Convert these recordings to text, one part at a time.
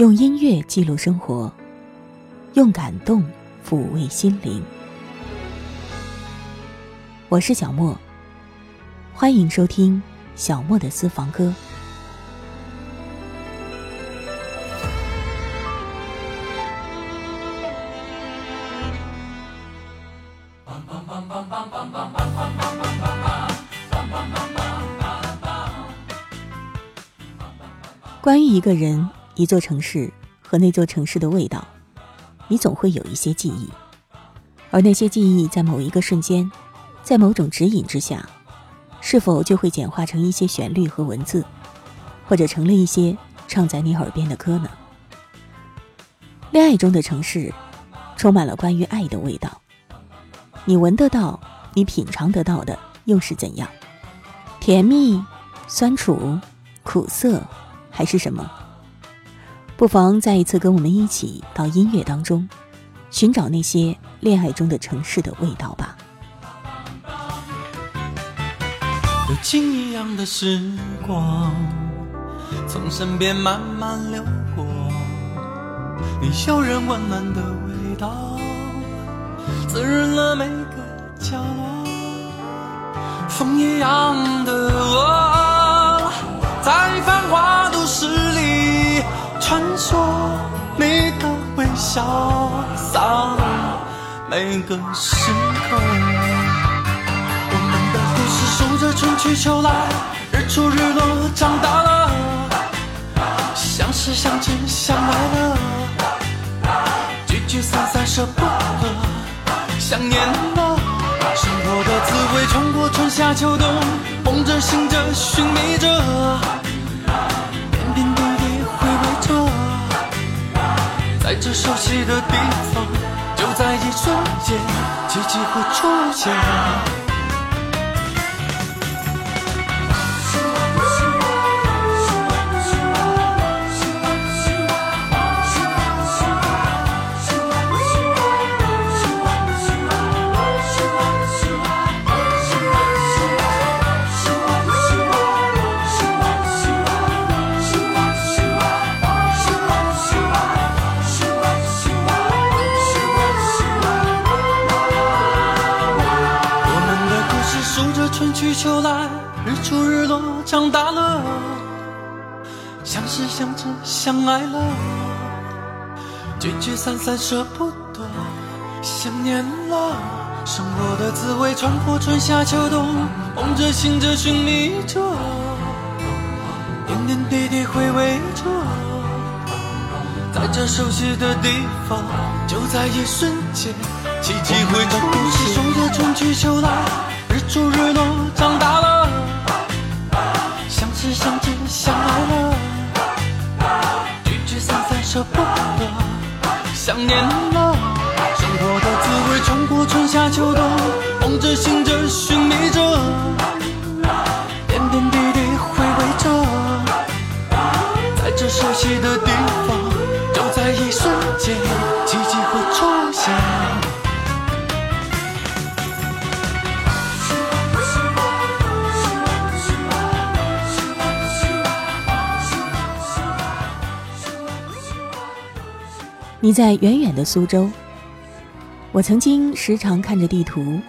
用音乐记录生活，用感动抚慰心灵。我是小莫，欢迎收听小莫的私房歌。关于一个人。一座城市和那座城市的味道，你总会有一些记忆，而那些记忆在某一个瞬间，在某种指引之下，是否就会简化成一些旋律和文字，或者成了一些唱在你耳边的歌呢？恋爱中的城市，充满了关于爱的味道，你闻得到，你品尝得到的又是怎样？甜蜜、酸楚、苦涩，还是什么？不妨再一次跟我们一起到音乐当中，寻找那些恋爱中的城市的味道吧。流金一样的时光从身边慢慢流过，你诱人温暖的味道滋润了每个角落。风一样的我，在繁华都市里。穿梭，你的微笑洒落每个时刻。我们的故事数着春去秋来，日出日落，长大了，相识相知相爱了，聚聚散散舍不得，想念了。生活的滋味穿过春夏秋冬，梦着醒着寻觅着。在这熟悉的地方，就在一瞬间，奇迹会出现。散散舍不得，想念了。生活的滋味穿过春夏秋冬，梦着醒着寻觅着，点点滴滴回味着，在这熟悉的地方，就在一瞬间，奇迹会出现。数着春去秋来。日出日落，长大了，相识相知相爱了，聚聚散散舍不得，想念了。生活的滋味穿过春夏秋冬，梦着醒着寻觅着，点点滴滴回味着，在这熟悉的地方，你在远远的苏州，我曾经时常看着地图，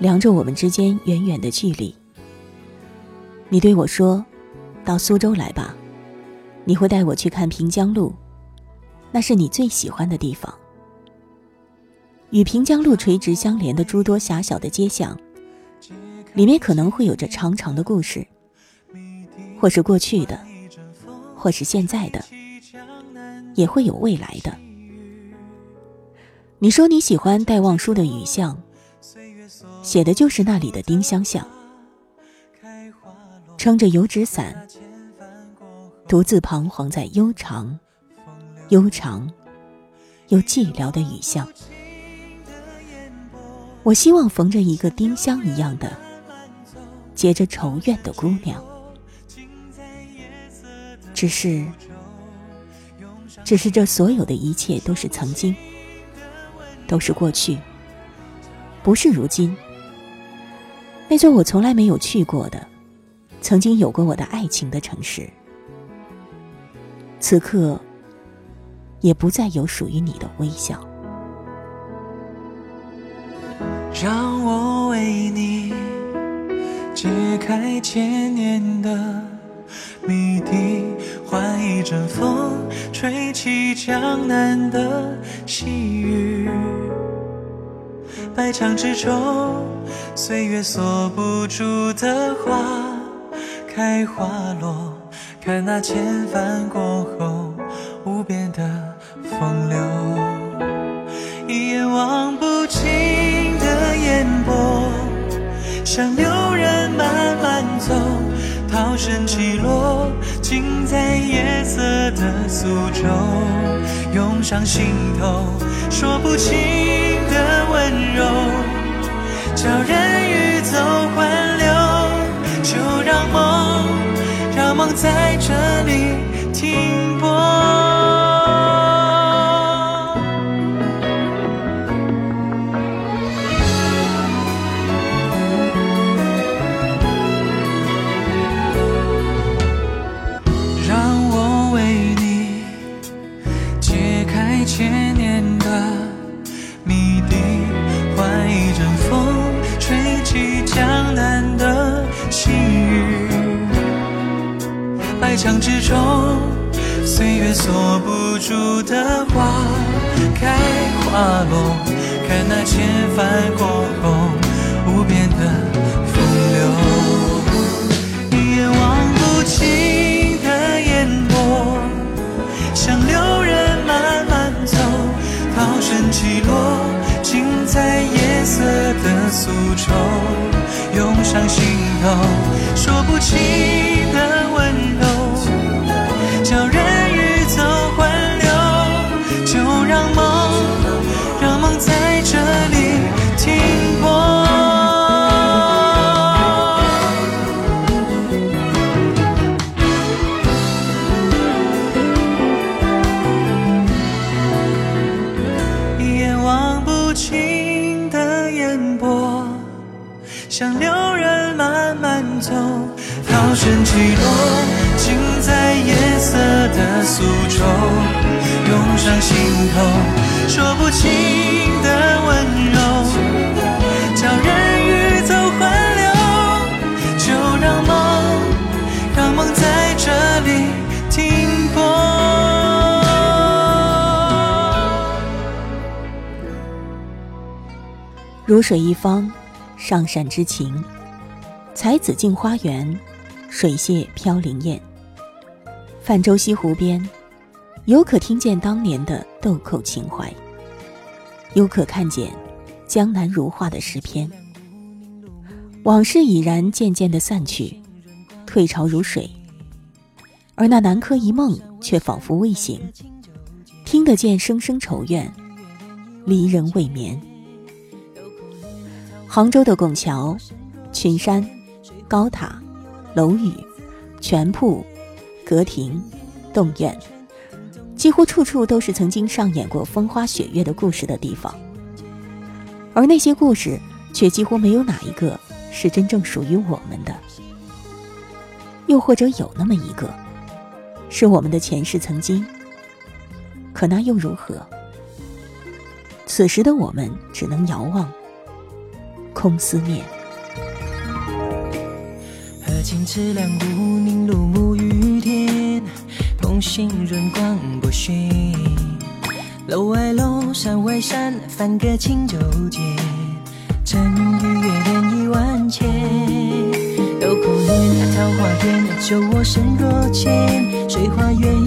量着我们之间远远的距离。你对我说：“到苏州来吧，你会带我去看平江路，那是你最喜欢的地方。”与平江路垂直相连的诸多狭小的街巷，里面可能会有着长长的故事，或是过去的，或是现在的，也会有未来的。你说你喜欢戴望舒的《雨巷》，写的就是那里的丁香巷。撑着油纸伞，独自彷徨在悠长、悠长又寂寥的雨巷。我希望逢着一个丁香一样的、结着愁怨的姑娘。只是，只是这所有的一切都是曾经。都是过去，不是如今。那座我从来没有去过的，曾经有过我的爱情的城市，此刻也不再有属于你的微笑。让我为你解开千年的谜底，换一阵风，吹起江南的细雨。百墙之中，岁月锁不住的花开花落，看那千帆过后无边的风流，一眼望不尽的烟波，像流人慢慢走，涛声起落，浸在夜色的苏州，涌上心头，说不清的温柔，叫人欲走还留，就让梦，让梦在这里停说不清。起落，尽在夜色的苏州，涌上心头，说不清的温柔，叫人欲走还留，就让梦，让梦在这里停泊。如水一方，上善之情；才子镜花园，水榭飘零燕。泛舟西湖边，犹可听见当年的豆蔻情怀，犹可看见江南如画的诗篇。往事已然渐渐的散去，退潮如水，而那南柯一梦却仿佛未醒，听得见声声愁怨，离人未眠。杭州的拱桥、群山、高塔、楼宇、全铺、阁亭、洞院，几乎处处都是曾经上演过风花雪月的故事的地方。而那些故事，却几乎没有哪一个是真正属于我们的。又或者有那么一个，是我们的前世曾经。可那又如何？此时的我们只能遥望。空思念。河清池亮，乌宁路沐雨天，梦醒润光不寻。楼外楼，山外山，翻个轻舟间。晨与月，连一万千。豆蔻年，桃花源，酒窝深若浅。水花远，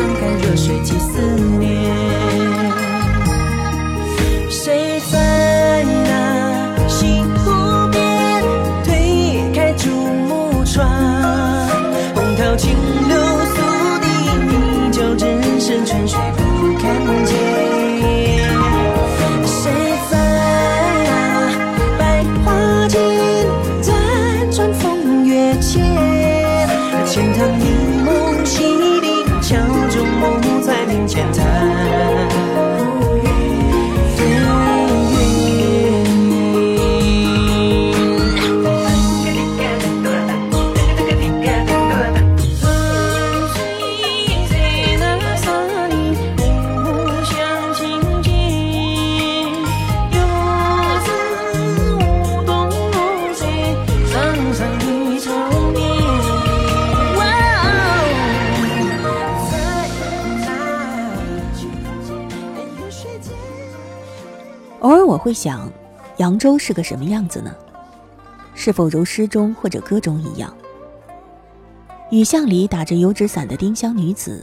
怜？悠长山干热水几丝会想，扬州是个什么样子呢？是否如诗中或者歌中一样，雨巷里打着油纸伞的丁香女子，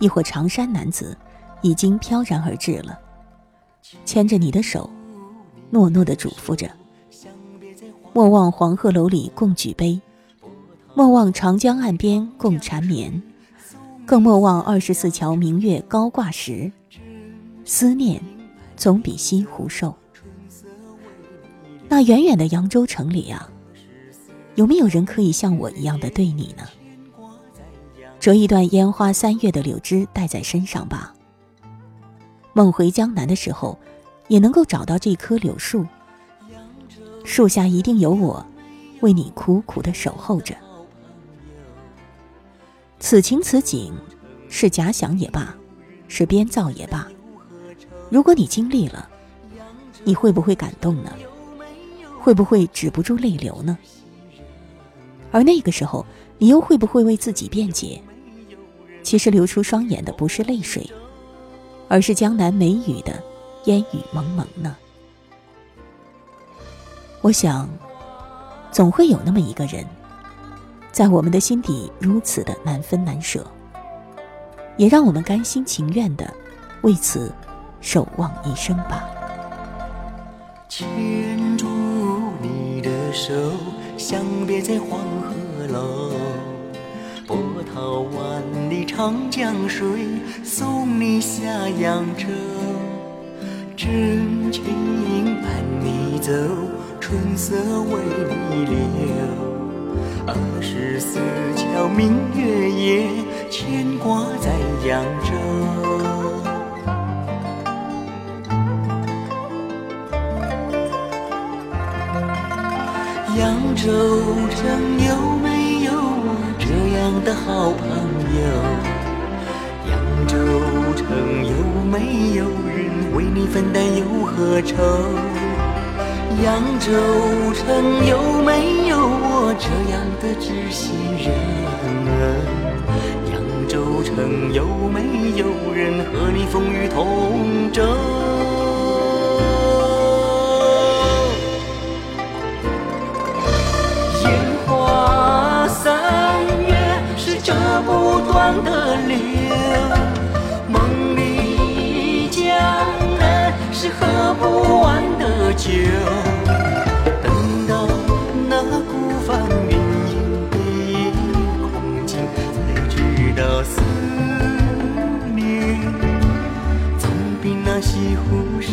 亦或长衫男子，已经飘然而至了，牵着你的手，诺诺的嘱咐着：莫忘黄鹤楼里共举杯，莫忘长江岸边共缠绵，更莫忘二十四桥明月高挂时，思念。总比西湖瘦。那远远的扬州城里啊，有没有人可以像我一样的对你呢？折一段烟花三月的柳枝带在身上吧。梦回江南的时候，也能够找到这棵柳树，树下一定有我，为你苦苦的守候着。此情此景，是假想也罢，是编造也罢。如果你经历了，你会不会感动呢？会不会止不住泪流呢？而那个时候，你又会不会为自己辩解？其实流出双眼的不是泪水，而是江南梅雨的烟雨蒙蒙呢？我想，总会有那么一个人，在我们的心底如此的难分难舍，也让我们甘心情愿的为此。守望一生吧，手，相别在黄鹤楼。波涛万里长江水，送你下扬州。真情伴你走，春色为你留。二十四桥明月夜，牵挂在扬州。扬州城有没有我这样的好朋友？扬州城有没有人为你分担忧和愁？扬州城有没有我这样的知心人？扬州城有没有人和你风雨同舟？的流，梦里江南是喝不完的酒。等到那孤帆远影背空尽，才知道思念总比那西湖瘦。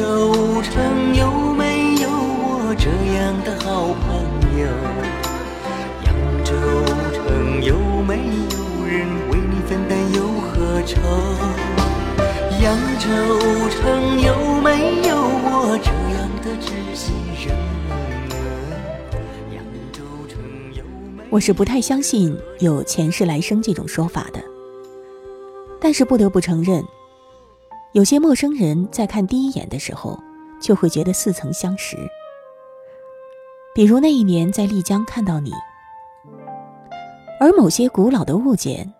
扬州城有没有我这样的好朋友？扬州城有没有人为你分担忧和愁？扬州城有没有我这样的知心人？我是不太相信有前世来生这种说法的，但是不得不承认，有些陌生人在看第一眼的时候，就会觉得似曾相识。比如那一年在丽江看到你，而某些古老的物件，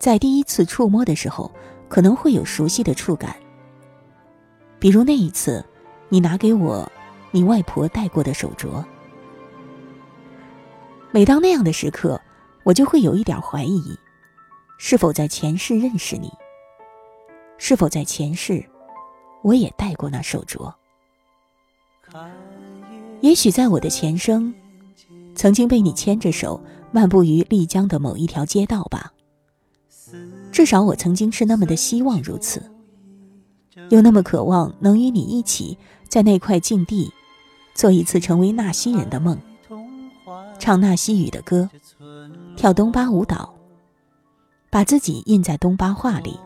在第一次触摸的时候，可能会有熟悉的触感。比如那一次，你拿给我你外婆戴过的手镯。每当那样的时刻，我就会有一点怀疑，是否在前世认识你？是否在前世，我也戴过那手镯？也许在我的前生，曾经被你牵着手漫步于丽江的某一条街道吧。至少我曾经是那么的希望如此，又那么渴望能与你一起在那块净地，做一次成为纳西人的梦。唱纳西语的歌，跳东巴舞蹈，把自己印在东巴画里，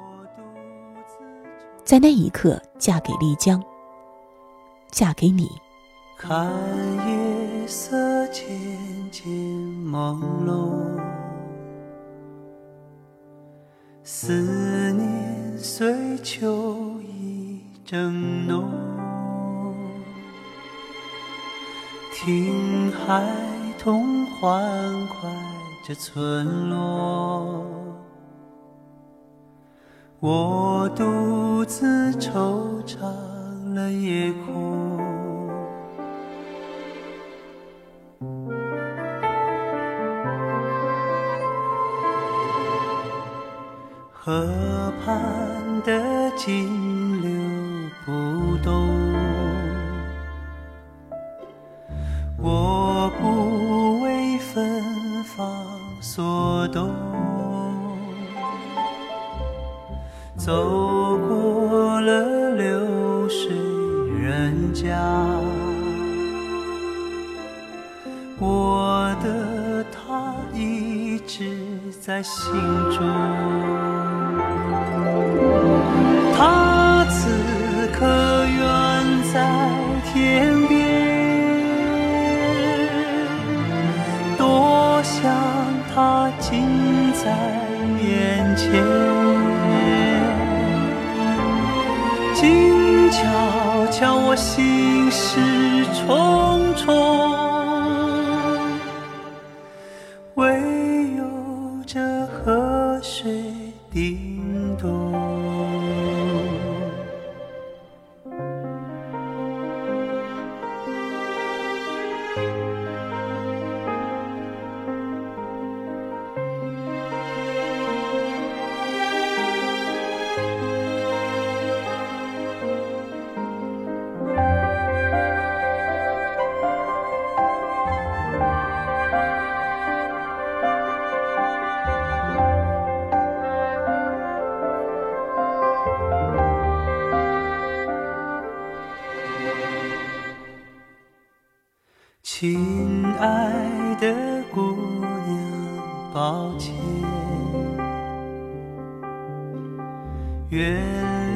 在那一刻嫁给丽江，嫁给你。看夜色渐渐朦胧，思念随秋意正浓，听孩童欢快着村落，我独自惆怅了夜空。河畔的金柳不动，走过了流水人家，我的他一直在心中。心事重重，亲爱的姑娘，抱歉，原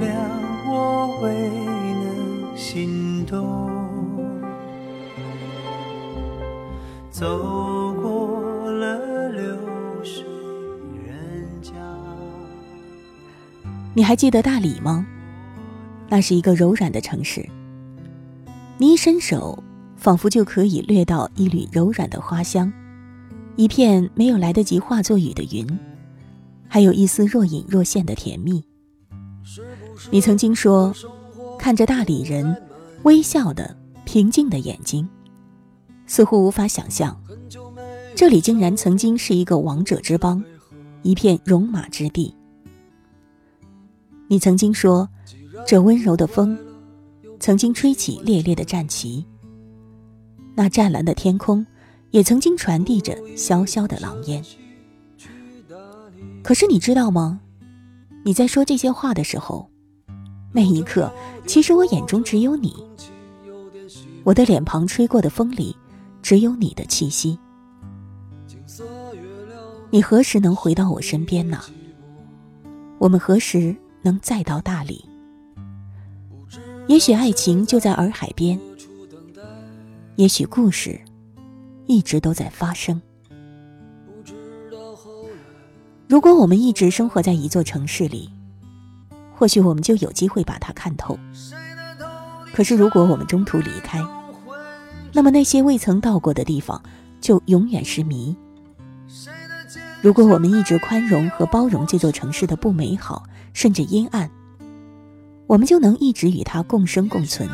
谅我未能心动，走过了流水人家。你还记得大理吗？那是一个柔软的城市。你一伸手，仿佛就可以掠到一缕柔软的花香，一片没有来得及化作雨的云，还有一丝若隐若现的甜蜜。你曾经说，看着大理人微笑的平静的眼睛，似乎无法想象，这里竟然曾经是一个王者之邦，一片戎马之地。你曾经说，这温柔的风，曾经吹起烈烈的战旗。那湛蓝的天空，也曾经传递着萧萧的狼烟。可是你知道吗？你在说这些话的时候，那一刻，其实我眼中只有你。我的脸庞吹过的风里，只有你的气息。你何时能回到我身边呢？我们何时能再到大理？也许爱情就在洱海边，也许故事一直都在发生。如果我们一直生活在一座城市里，或许我们就有机会把它看透。可是如果我们中途离开，那么那些未曾到过的地方，就永远是谜。如果我们一直宽容和包容这座城市的不美好，甚至阴暗，我们就能一直与它共生共存。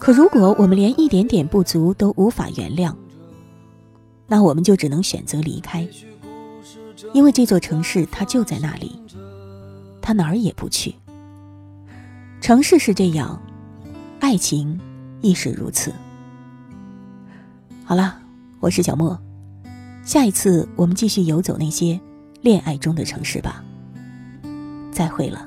可如果我们连一点点不足都无法原谅，那我们就只能选择离开，因为这座城市它就在那里，它哪儿也不去。城市是这样，爱情亦是如此。好了，我是小莫。下一次我们继续游走那些恋爱中的城市吧。再会了。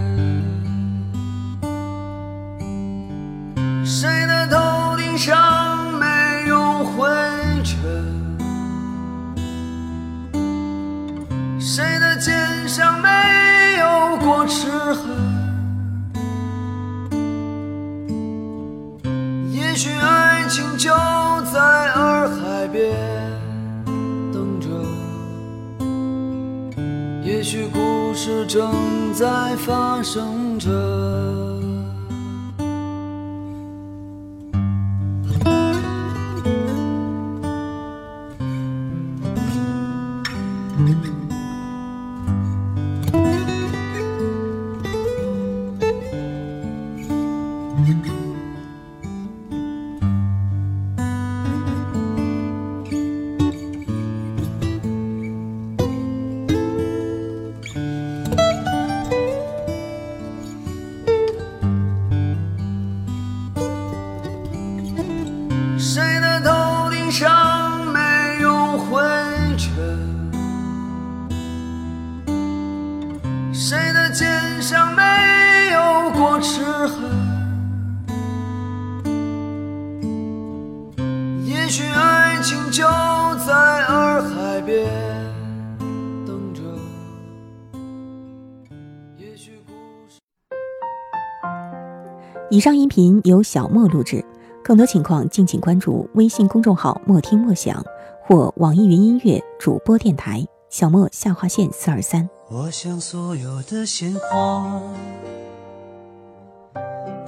事正在发生着。以上音频由小莫录制，更多情况敬请关注微信公众号“莫听莫想”或网易云音乐主播电台“小莫下划线四二三”。我想所有的鲜花